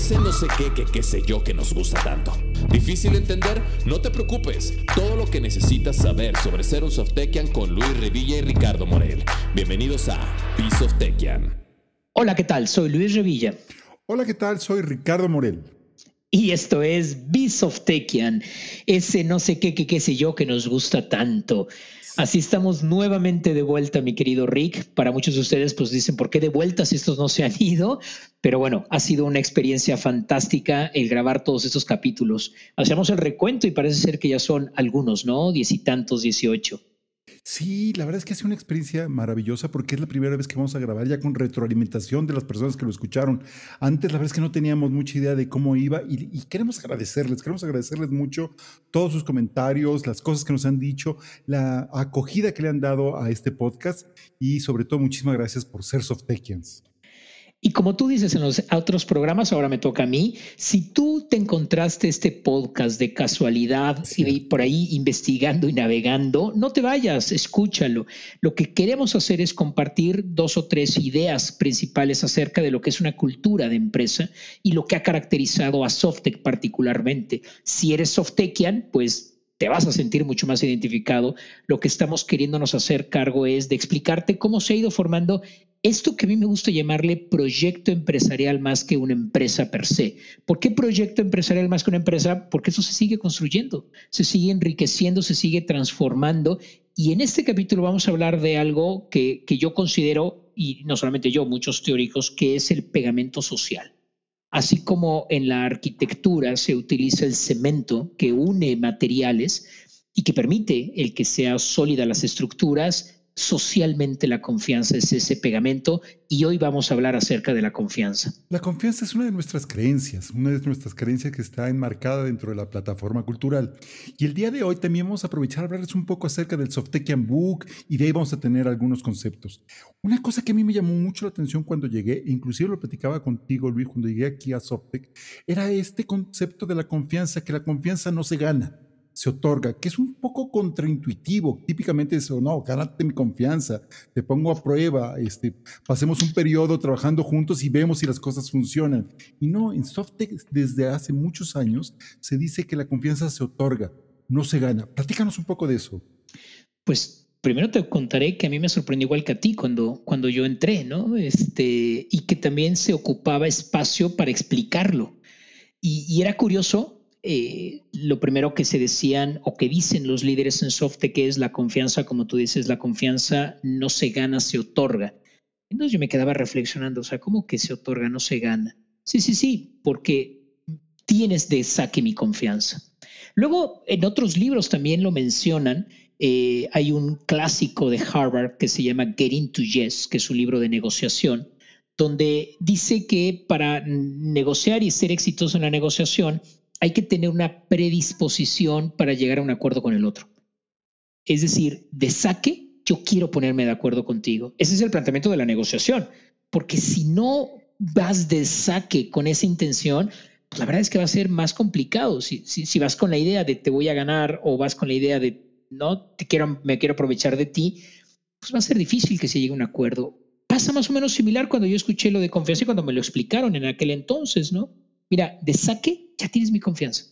Ese no sé qué, que qué sé yo que nos gusta tanto. ¿Difícil entender? No te preocupes. Todo lo que necesitas saber sobre ser un Softekian con Luis Revilla y Ricardo Morel. Bienvenidos a Piece of Tekian. Hola, ¿qué tal? Soy Luis Revilla. Hola, ¿qué tal? Soy Ricardo Morel. Y esto es Beast of Tekian, ese no sé qué, qué, qué sé yo que nos gusta tanto. Así estamos nuevamente de vuelta, mi querido Rick. Para muchos de ustedes, pues dicen, ¿por qué de vuelta si estos no se han ido? Pero bueno, ha sido una experiencia fantástica el grabar todos estos capítulos. Hacemos el recuento y parece ser que ya son algunos, ¿no? Diez y tantos, dieciocho. Sí, la verdad es que ha sido una experiencia maravillosa porque es la primera vez que vamos a grabar ya con retroalimentación de las personas que lo escucharon. Antes la verdad es que no teníamos mucha idea de cómo iba y, queremos agradecerles, queremos agradecerles mucho todos sus comentarios, las cosas que nos han dicho, la acogida que le han dado a este podcast y sobre todo muchísimas gracias por ser Softekians. Y como tú dices en los otros programas, ahora me toca a mí, si tú te encontraste este podcast de casualidad y por ahí investigando y navegando, no te vayas, escúchalo. Lo que queremos hacer es compartir dos o tres ideas principales acerca de lo que es una cultura de empresa y lo que ha caracterizado a Softec particularmente. Si eres Softekian, pues te vas a sentir mucho más identificado. Lo que estamos queriéndonos hacer cargo es de explicarte cómo se ha ido formando esto que a mí me gusta llamarle proyecto empresarial más que una empresa per se. ¿Por qué proyecto empresarial más que una empresa? Porque eso se sigue construyendo, se sigue enriqueciendo, se sigue transformando. Y en este capítulo vamos a hablar de algo que, que yo considero, y no solamente yo, muchos teóricos, que es el pegamento social. Así como en la arquitectura se utiliza el cemento que une materiales y que permite el que sea sólida las estructuras, socialmente la confianza es ese pegamento y hoy vamos a hablar acerca de la confianza. La confianza es una de nuestras creencias, una de nuestras creencias que está enmarcada dentro de la plataforma cultural. Y el día de hoy también vamos a aprovechar a hablarles un poco acerca del Softekian Book y de ahí vamos a tener algunos conceptos. Una cosa que a mí me llamó mucho la atención cuando llegué, e inclusive lo platicaba contigo Luis cuando llegué aquí a Softec, era este concepto de la confianza, que la confianza no se gana se otorga, que es un poco contraintuitivo. Típicamente es, no, gánate mi confianza, te pongo a prueba, este, pasemos un periodo trabajando juntos y vemos si las cosas funcionan. Y no, en Softec desde hace muchos años se dice que la confianza se otorga, no se gana. Platícanos un poco de eso. Pues primero te contaré que a mí me sorprendió igual que a ti cuando, cuando yo entré, ¿no? Este, y que también se ocupaba espacio para explicarlo. Y era curioso eh, lo primero que se decían o que dicen los líderes en Softe, que es la confianza, como tú dices, la confianza no se gana, se otorga. Entonces yo me quedaba reflexionando, o sea, ¿cómo que se otorga, no se gana? Sí, sí, sí, porque tienes de saque mi confianza. Luego, en otros libros también lo mencionan. Eh, hay un clásico de Harvard que se llama Getting to Yes, que es un libro de negociación, donde dice que para negociar y ser exitoso en la negociación hay que tener una predisposición para llegar a un acuerdo con el otro. Es decir, de saque, yo quiero ponerme de acuerdo contigo. Ese es el planteamiento de la negociación, porque si no vas de saque con esa intención, pues la verdad es que va a ser más complicado. Si, si, vas con la idea de te voy a ganar o vas con la idea de no, te quiero, me quiero aprovechar de ti, pues va a ser difícil que se llegue a un acuerdo. Pasa más o menos similar cuando yo escuché lo de confianza y cuando me lo explicaron en aquel entonces, ¿no? Mira, de saque ya tienes mi confianza.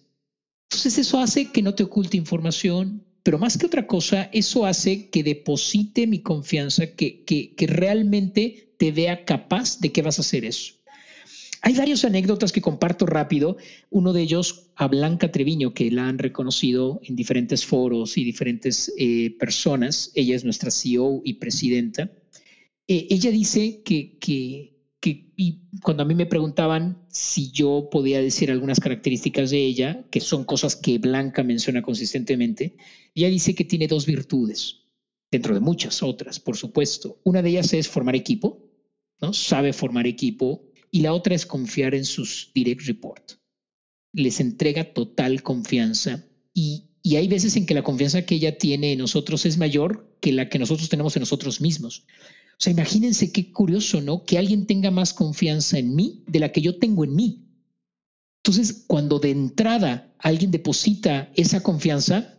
Entonces eso hace que no te oculte información, pero más que otra cosa, eso hace que deposite mi confianza, que, que, que realmente te vea capaz de que vas a hacer eso. Hay varias anécdotas que comparto rápido. Uno de ellos a Blanca Treviño, que la han reconocido en diferentes foros y diferentes eh, personas. Ella es nuestra CEO y presidenta. Eh, ella dice que, que, y cuando a mí me preguntaban si yo podía decir algunas características de ella, que son cosas que Blanca menciona consistentemente, ella dice que tiene dos virtudes, dentro de muchas otras, por supuesto. Una de ellas es formar equipo, ¿no? Sabe formar equipo, y la otra es confiar en sus direct report. Les entrega total confianza y, y hay veces en que la confianza que ella tiene en nosotros es mayor que la que nosotros tenemos en nosotros mismos. O sea, imagínense qué curioso, ¿no? Que alguien tenga más confianza en mí de la que yo tengo en mí. Entonces, cuando de entrada alguien deposita esa confianza,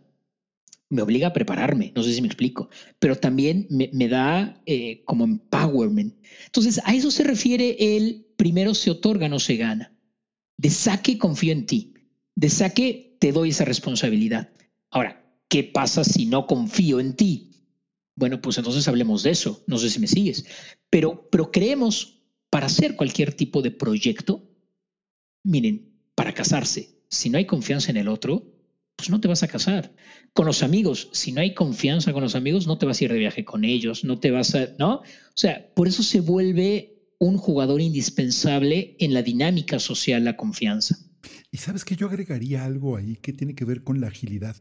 me obliga a prepararme, no sé si me explico, pero también me, da eh, como empowerment. Entonces, a eso se refiere el primero se otorga, no se gana. De saque confío en ti. De saque te doy esa responsabilidad. Ahora, ¿qué pasa si no confío en ti? Bueno, pues entonces hablemos de eso. No sé si me sigues. Pero, pero creemos, para hacer cualquier tipo de proyecto, miren, para casarse, si no hay confianza en el otro, pues no te vas a casar. Con los amigos, si no hay confianza con los amigos, no te vas a ir de viaje con ellos, no te vas a, ¿no? O sea, por eso se vuelve un jugador indispensable en la dinámica social la confianza. Y sabes que yo agregaría algo ahí que tiene que ver con la agilidad.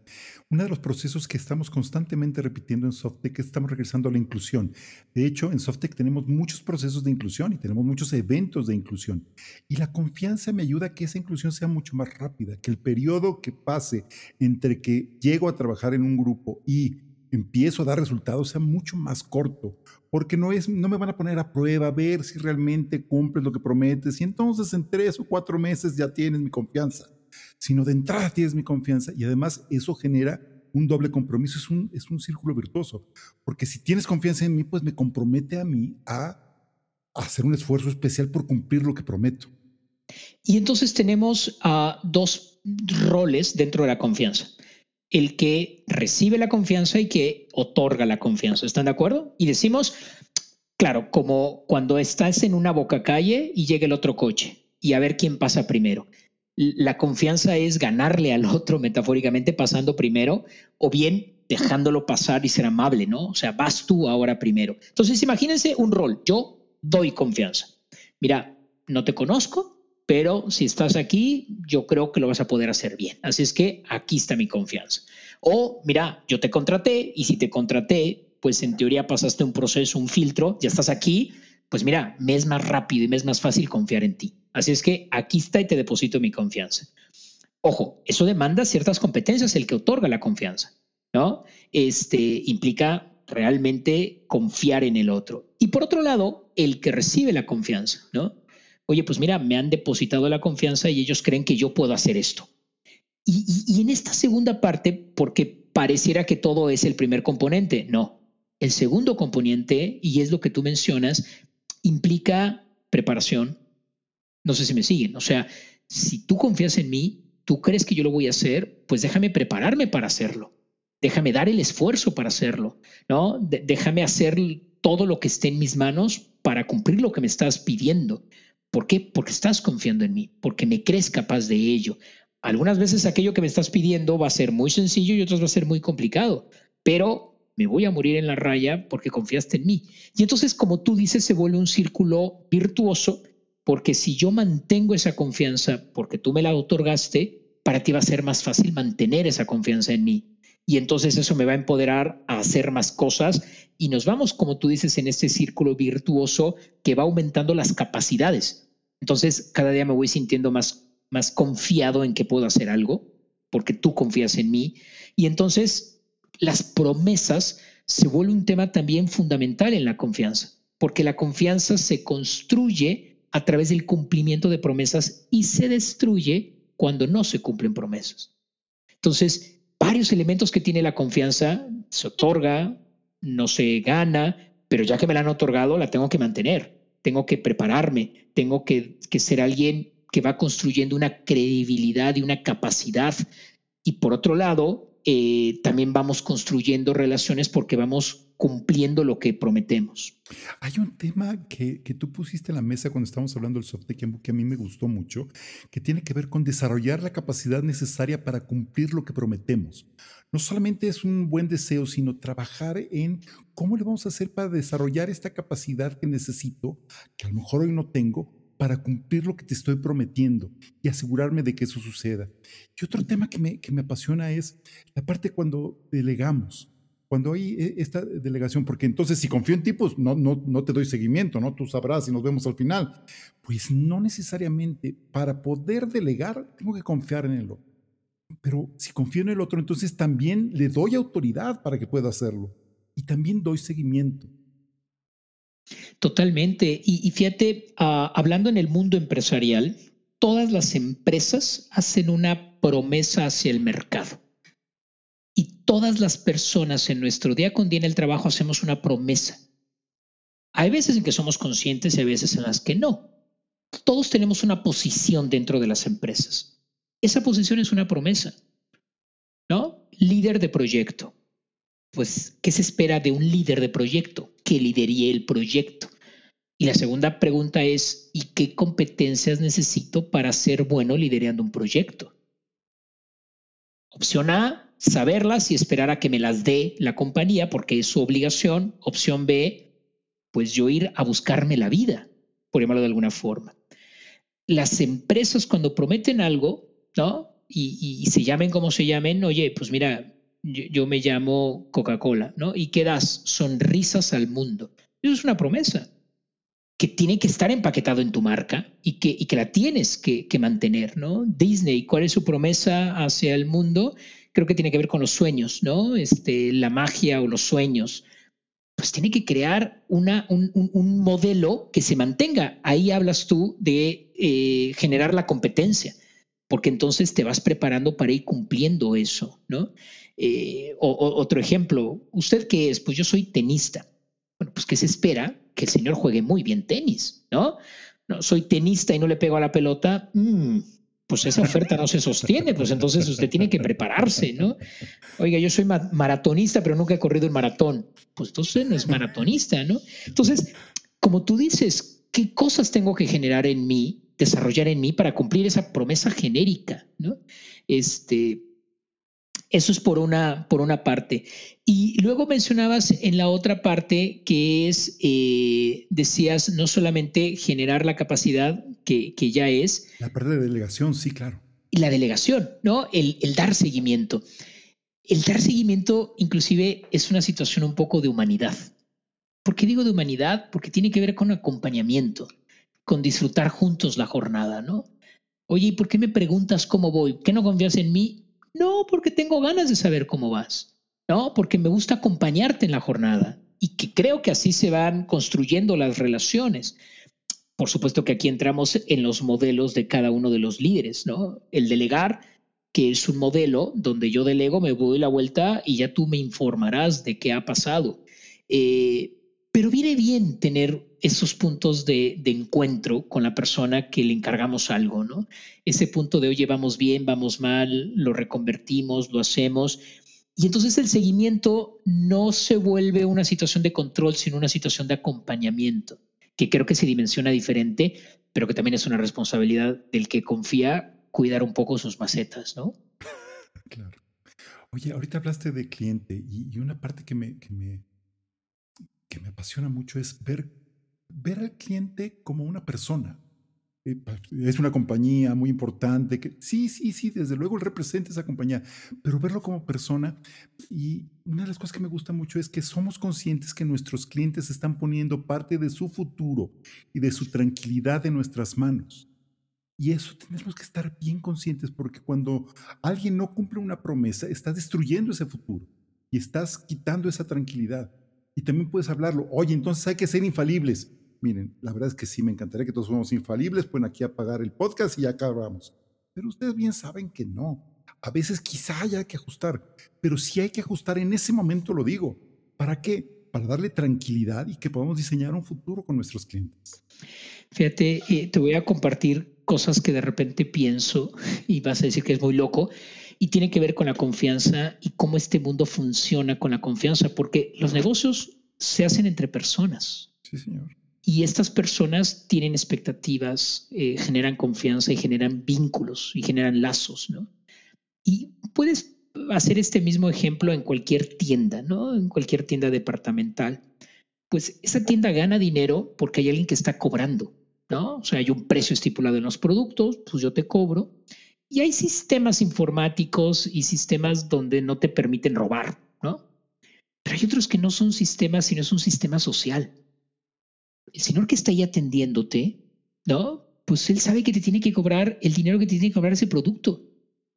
Uno de los procesos que estamos constantemente repitiendo en SoftTech es estamos regresando a la inclusión. De hecho, en SoftTech tenemos muchos procesos de inclusión y tenemos muchos eventos de inclusión. Y la confianza me ayuda a que esa inclusión sea mucho más rápida, que el periodo que pase entre que llego a trabajar en un grupo y empiezo a dar resultados sea mucho más corto, porque no, es, no me van a poner a prueba, a ver si realmente cumples lo que prometes y entonces en tres o cuatro meses ya tienes mi confianza, sino de entrada tienes mi confianza y además eso genera un doble compromiso, es un, es un círculo virtuoso, porque si tienes confianza en mí, pues me compromete a mí a, hacer un esfuerzo especial por cumplir lo que prometo. Y entonces tenemos dos roles dentro de la confianza el que recibe la confianza y que otorga la confianza. ¿Están de acuerdo? Y decimos, claro, como cuando estás en una boca calle y llega el otro coche y a ver quién pasa primero. La confianza es ganarle al otro metafóricamente pasando primero o bien dejándolo pasar y ser amable, ¿no? O sea, vas tú ahora primero. Entonces, imagínense un rol. Yo doy confianza. Mira, no te conozco, pero si estás aquí, yo creo que lo vas a poder hacer bien. Así es que aquí está mi confianza. O, mira, yo te contraté y si te contraté, pues en teoría pasaste un proceso, un filtro, ya estás aquí, pues mira, me es más rápido y me es más fácil confiar en ti. Así es que aquí está y te deposito mi confianza. Ojo, eso demanda ciertas competencias, el que otorga la confianza, ¿no? Este implica realmente confiar en el otro. Y por otro lado, el que recibe la confianza, ¿no? Oye, pues mira, me han depositado la confianza y ellos creen que yo puedo hacer esto. Y, en esta segunda parte, porque pareciera que todo es el primer componente, no. El segundo componente, y es lo que tú mencionas, implica preparación. No sé si me siguen. O sea, si tú confías en mí, tú crees que yo lo voy a hacer, pues déjame prepararme para hacerlo. Déjame dar el esfuerzo para hacerlo, ¿no? déjame hacer todo lo que esté en mis manos para cumplir lo que me estás pidiendo. ¿Por qué? Porque estás confiando en mí, porque me crees capaz de ello. Algunas veces aquello que me estás pidiendo va a ser muy sencillo y otras va a ser muy complicado, pero me voy a morir en la raya porque confiaste en mí. Y entonces, como tú dices, se vuelve un círculo virtuoso, porque si yo mantengo esa confianza porque tú me la otorgaste, para ti va a ser más fácil mantener esa confianza en mí. Y entonces eso me va a empoderar a hacer más cosas y nos vamos, como tú dices, en este círculo virtuoso que va aumentando las capacidades. Entonces, cada día me voy sintiendo más, más confiado en que puedo hacer algo, porque tú confías en mí. Y entonces, las promesas se vuelve un tema también fundamental en la confianza, porque la confianza se construye a través del cumplimiento de promesas y se destruye cuando no se cumplen promesas. Entonces, varios elementos que tiene la confianza se otorga, no se gana, pero ya que me la han otorgado, la tengo que mantener, tengo que prepararme, tengo que, ser alguien que va construyendo una credibilidad y una capacidad. Y por otro lado, eh, también vamos construyendo relaciones porque vamos cumpliendo lo que prometemos. Hay un tema que, que tú pusiste en la mesa cuando estábamos hablando del software que a mí me gustó mucho, que tiene que ver con desarrollar la capacidad necesaria para cumplir lo que prometemos. No solamente es un buen deseo, sino trabajar en cómo le vamos a hacer para desarrollar esta capacidad que necesito, que a lo mejor hoy no tengo, para cumplir lo que te estoy prometiendo y asegurarme de que eso suceda. Y otro tema que me, que me apasiona es la parte cuando delegamos cuando hay eh, esta delegación, porque entonces si confío en ti, pues no, no, no te doy seguimiento, ¿no? Tú sabrás y nos vemos al final. Pues no necesariamente. Para poder delegar, tengo que confiar en el otro. Pero si confío en el otro, entonces también le doy autoridad para que pueda hacerlo. Y también doy seguimiento. Totalmente. Y, fíjate, ah, hablando en el mundo empresarial, todas las empresas hacen una promesa hacia el mercado y todas las personas en nuestro día con día en el trabajo hacemos una promesa. Hay veces en que somos conscientes y hay veces en las que no. todos tenemos una posición dentro de las empresas. Esa posición es una promesa, ¿no? Líder de proyecto. Pues, ¿qué se espera de un líder de proyecto? Que liderie el proyecto. Y la segunda pregunta es, ¿y qué competencias necesito para ser bueno liderando un proyecto? Opción A, saberlas y esperar a que me las dé la compañía porque es su obligación. Opción B, pues yo ir a buscarme la vida, por llamarlo de alguna forma. Las empresas cuando prometen algo, ¿no? Y, se llamen como se llamen, oye, pues mira, yo, me llamo Coca-Cola, ¿no? ¿Y qué das? Sonrisas al mundo. Eso es una promesa que tiene que estar empaquetado en tu marca y que, y que la tienes que, que, mantener, ¿no? Disney, ¿cuál es su promesa hacia el mundo? Creo que tiene que ver con los sueños, ¿no? Este, la magia o los sueños. Pues tiene que crear un, modelo que se mantenga. Ahí hablas tú de eh, generar la competencia, porque entonces te vas preparando para ir cumpliendo eso, ¿no? Eh, otro ejemplo, ¿usted qué es? Pues yo soy tenista. Bueno, pues ¿qué se espera? Que el señor juegue muy bien tenis, ¿no? No, soy tenista y no le pego a la pelota. Mm, pues esa oferta no se sostiene, pues entonces usted tiene que prepararse, ¿no? Oiga, yo soy maratonista, pero nunca he corrido el maratón. Pues entonces no es maratonista, ¿no? Entonces, como tú dices, ¿qué cosas tengo que generar en mí, desarrollar en mí para cumplir esa promesa genérica, ¿no? Este, eso es por una, por una parte. Y luego mencionabas en la otra parte que es, eh, decías, no solamente generar la capacidad que, ya es. La parte de delegación, sí, claro. Y la delegación, ¿no? El, el dar seguimiento. El dar seguimiento inclusive es una situación un poco de humanidad. ¿Por qué digo de humanidad? Porque tiene que ver con acompañamiento, con disfrutar juntos la jornada, ¿no? Oye, ¿y por qué me preguntas cómo voy? ¿Qué no confías en mí? No, porque tengo ganas de saber cómo vas. No, porque me gusta acompañarte en la jornada y que creo que así se van construyendo las relaciones. Por supuesto que aquí entramos en los modelos de cada uno de los líderes, ¿no? El delegar, que es un modelo donde yo delego, me voy la vuelta y ya tú me informarás de qué ha pasado. Eh, pero viene bien tener esos puntos de, encuentro con la persona que le encargamos algo, ¿no? Ese punto de, oye, vamos bien, vamos mal, lo reconvertimos, lo hacemos. Y entonces el seguimiento no se vuelve una situación de control, sino una situación de acompañamiento, que creo que se dimensiona diferente, pero que también es una responsabilidad del que confía cuidar un poco sus macetas, ¿no? Claro. Oye, ahorita hablaste de cliente y, una parte que me, que me, que me apasiona mucho es ver ver al cliente como una persona. Eh, es una compañía muy importante, que sí, sí, sí, desde luego él representa esa compañía, pero verlo como persona. Y una de las cosas que me gusta mucho es que somos conscientes que nuestros clientes están poniendo parte de su futuro y de su tranquilidad en nuestras manos. Y eso tenemos que estar bien conscientes porque cuando alguien no cumple una promesa, está destruyendo ese futuro y estás quitando esa tranquilidad. Y también puedes hablarlo, oye, entonces hay que ser infalibles. Miren, la verdad es que sí, me encantaría que todos fuéramos infalibles, pueden aquí apagar el podcast y ya acabamos. Pero ustedes bien saben que no. A veces quizá haya que ajustar, pero si hay que ajustar en ese momento, lo digo. ¿Para qué? Para darle tranquilidad y que podamos diseñar un futuro con nuestros clientes. Fíjate, eh, te voy a compartir cosas que de repente pienso y vas a decir que es muy loco y tiene que ver con la confianza y cómo este mundo funciona con la confianza, porque los negocios se hacen entre personas. Sí, señor. Y estas personas tienen expectativas, eh, generan confianza y generan vínculos y generan lazos, ¿no? Y puedes hacer este mismo ejemplo en cualquier tienda, ¿no? En cualquier tienda departamental. Pues esa tienda gana dinero porque hay alguien que está cobrando, ¿no? O sea, hay un precio estipulado en los productos, pues yo te cobro. Y hay sistemas informáticos y sistemas donde no te permiten robar, ¿no? Pero hay otros que no son sistemas, sino es un sistema social el señor que está ahí atendiéndote, ¿no? Pues él sabe que te tiene que cobrar el dinero que te tiene que cobrar ese producto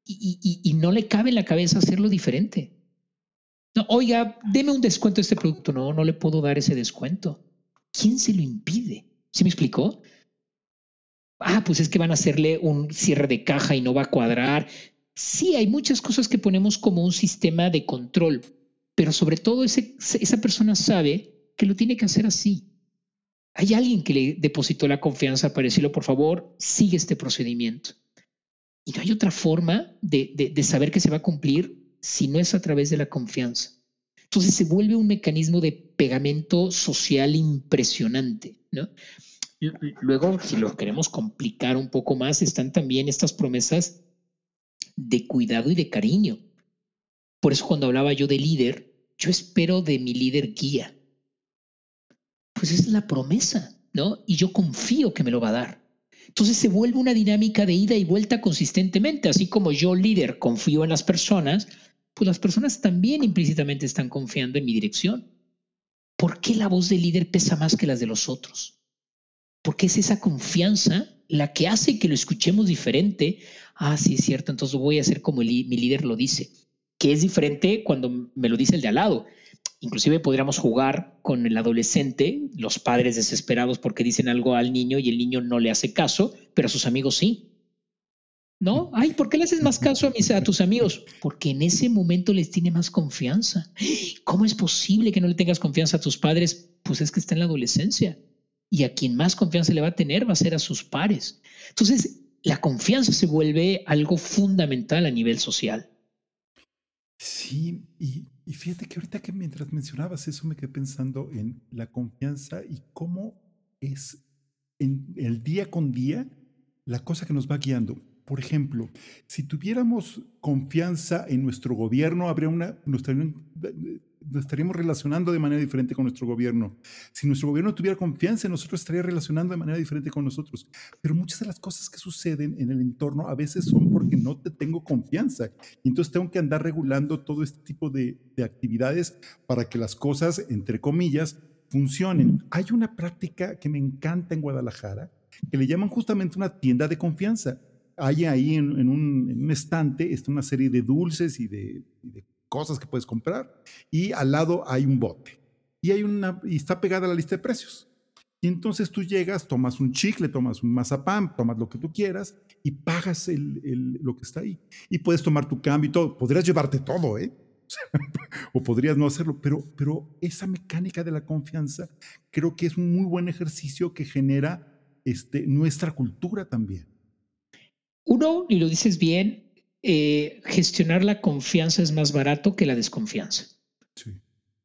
y, no le cabe en la cabeza hacerlo diferente. No, oiga, deme un descuento a este producto. No, no le puedo dar ese descuento. ¿Quién se lo impide? ¿Sí me explicó? Ah, pues es que van a hacerle un cierre de caja y no va a cuadrar. Sí, hay muchas cosas que ponemos como un sistema de control, pero sobre todo esa persona sabe que lo tiene que hacer así hay alguien que le depositó la confianza para decirlo, por favor, sigue este procedimiento. Y no hay otra forma de, de saber que se va a cumplir si no es a través de la confianza. Entonces se vuelve un mecanismo de pegamento social impresionante, ¿no? Luego, si lo queremos complicar un poco más, están también estas promesas de cuidado y de cariño. Por eso cuando hablaba yo de líder, yo espero de mi líder guía. Pues es la promesa, ¿no? Y yo confío que me lo va a dar. Entonces se vuelve una dinámica de ida y vuelta consistentemente, así como yo líder confío en las personas, pues las personas también implícitamente están confiando en mi dirección. ¿Por qué la voz del líder pesa más que las de los otros? Porque es esa confianza la que hace que lo escuchemos diferente. Ah, sí, es cierto, entonces voy a hacer como mi líder lo dice, que es diferente cuando me lo dice el de al lado. Inclusive podríamos jugar con el adolescente, los padres desesperados porque dicen algo al niño y el niño no le hace caso, pero a sus amigos sí. ¿No? Ay, ¿por qué le haces más caso a, a tus amigos? Porque en ese momento les tiene más confianza. ¿Cómo es posible que no le tengas confianza a tus padres? Pues es que está en la adolescencia y a quien más confianza le va a tener va a ser a sus pares. Entonces, la confianza se vuelve algo fundamental a nivel social. Sí, y, fíjate que ahorita que mientras mencionabas eso me quedé pensando en la confianza y cómo es en el día con día la cosa que nos va guiando. Por ejemplo, si tuviéramos confianza en nuestro gobierno, habría una, nos estaríamos relacionando de manera diferente con nuestro gobierno. Si nuestro gobierno tuviera confianza en nosotros, estaría relacionando de manera diferente con nosotros. Pero muchas de las cosas que suceden en el entorno a veces son porque no te tengo confianza. Y entonces tengo que andar regulando todo este tipo de, de actividades para que las cosas, entre comillas, funcionen. Hay una práctica que me encanta en Guadalajara que le llaman justamente una tienda de confianza. Hay ahí en, un, estante está una serie de dulces y de cosas que puedes comprar y al lado hay un bote y hay una y está pegada la lista de precios. Y entonces tú llegas, tomas un chicle, tomas un mazapán, tomas lo que tú quieras y pagas el, lo que está ahí. Y puedes tomar tu cambio y todo. Podrías llevarte todo, ¿eh? o podrías no hacerlo, pero, pero esa mecánica de la confianza creo que es un muy buen ejercicio que genera este, nuestra cultura también. Uno, y lo dices bien, eh, gestionar la confianza es más barato que la desconfianza.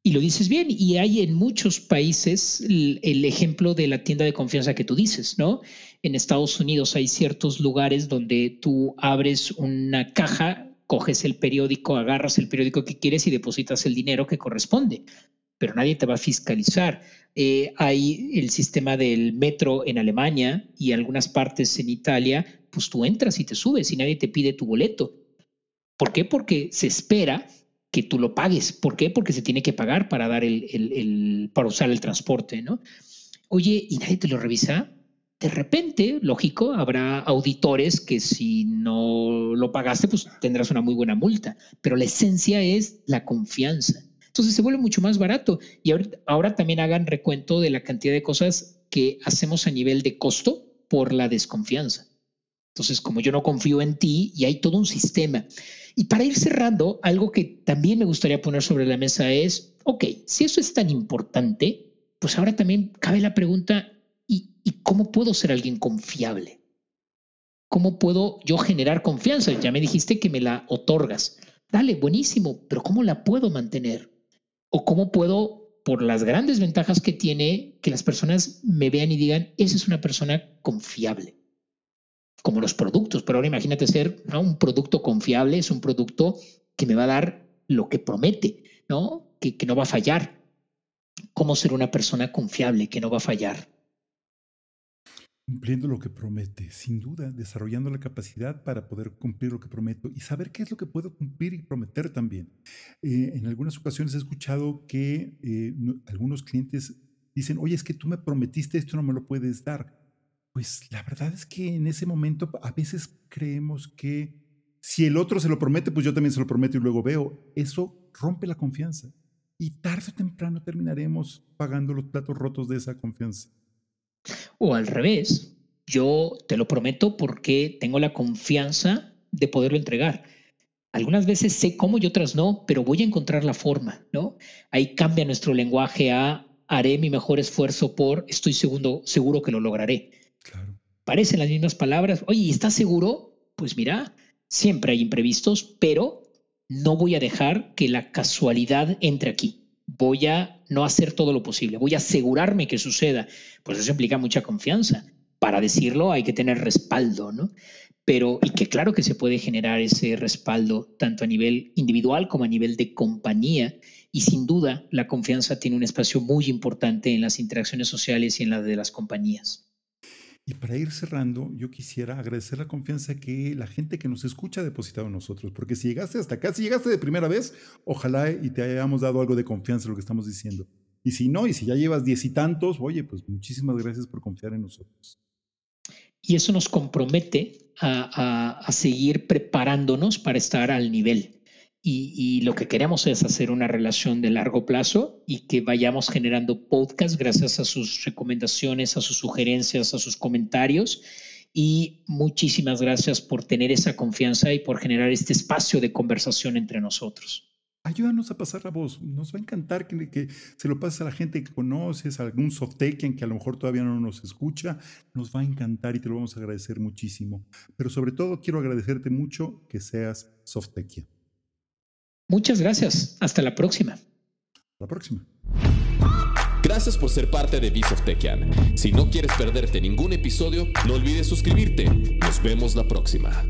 Y lo dices bien, y hay en muchos países el, ejemplo de la tienda de confianza que tú dices, ¿no? En Estados Unidos hay ciertos lugares donde tú abres una caja, coges el periódico, agarras el periódico que quieres y depositas el dinero que corresponde, pero nadie te va a fiscalizar. Eh, hay el sistema del metro en Alemania y algunas partes en Italia pues tú entras y te subes y nadie te pide tu boleto. ¿Por qué? Porque se espera que tú lo pagues. ¿Por qué? Porque se tiene que pagar para dar el, para usar el transporte, ¿no? Oye, ¿y nadie te lo revisa? De repente, lógico, habrá auditores que si no lo pagaste, pues tendrás una muy buena multa. Pero la esencia es la confianza. Entonces se vuelve mucho más barato. Y ahora también hagan recuento de la cantidad de cosas que hacemos a nivel de costo por la desconfianza. Entonces, como yo no confío en ti y hay todo un sistema. Y para ir cerrando, algo que también me gustaría poner sobre la mesa es, ok, si eso es tan importante, pues ahora también cabe la pregunta, ¿y, cómo puedo ser alguien confiable? ¿Cómo puedo yo generar confianza? Ya me dijiste que me la otorgas. Dale, buenísimo, pero ¿cómo la puedo mantener? ¿O cómo puedo, por las grandes ventajas que tiene, que las personas me vean y digan, esa es una persona confiable? como los productos, pero ahora imagínate ser un producto confiable, es un producto que me va a dar lo que promete, ¿no? Que, que no va a fallar. ¿Cómo ser una persona confiable que no va a fallar? Cumpliendo lo que promete, sin duda, desarrollando la capacidad para poder cumplir lo que prometo y saber qué es lo que puedo cumplir y prometer también. Eh, en algunas ocasiones he escuchado que eh, algunos clientes dicen, oye, es que tú me prometiste esto, no me lo puedes dar. Pues la verdad es que en ese momento a veces creemos que si el otro se lo promete, pues yo también se lo prometo y luego veo. Eso rompe la confianza. Y tarde o temprano terminaremos pagando los platos rotos de esa confianza. O al revés, yo te lo prometo porque tengo la confianza de poderlo entregar. Algunas veces sé cómo y otras no, pero voy a encontrar la forma, ¿no? Ahí cambia nuestro lenguaje a haré mi mejor esfuerzo por, estoy seguro, seguro que lo lograré. Claro. Parecen las mismas palabras. Oye, ¿estás seguro? Pues mira, siempre hay imprevistos, pero no voy a dejar que la casualidad entre aquí. Voy a no hacer todo lo posible, voy a asegurarme que suceda. Pues eso implica mucha confianza. Para decirlo hay que tener respaldo, ¿no? Pero, y que claro que se puede generar ese respaldo tanto a nivel individual como a nivel de compañía. Y sin duda, la confianza tiene un espacio muy importante en las interacciones sociales y en las de las compañías. Y para ir cerrando, yo quisiera agradecer la confianza que la gente que nos escucha ha depositado en nosotros, porque si llegaste hasta acá, si llegaste de primera vez, ojalá y te hayamos dado algo de confianza en lo que estamos diciendo. Y si no, y si ya llevas diez y tantos, oye, pues muchísimas gracias por confiar en nosotros. Y eso nos compromete a, a seguir preparándonos para estar al nivel. Y, lo que queremos es hacer una relación de largo plazo y que vayamos generando podcast gracias a sus recomendaciones, a sus sugerencias, a sus comentarios. Y muchísimas gracias por tener esa confianza y por generar este espacio de conversación entre nosotros. Ayúdanos a pasar la voz. Nos va a encantar que, que se lo pases a la gente que conoces, a algún softekian que a lo mejor todavía no nos escucha. Nos va a encantar y te lo vamos a agradecer muchísimo. Pero sobre todo quiero agradecerte mucho que seas softekian. Muchas gracias. Hasta la próxima. La próxima. Gracias por ser parte de Beast of Si no quieres perderte ningún episodio, no olvides suscribirte. Nos vemos la próxima.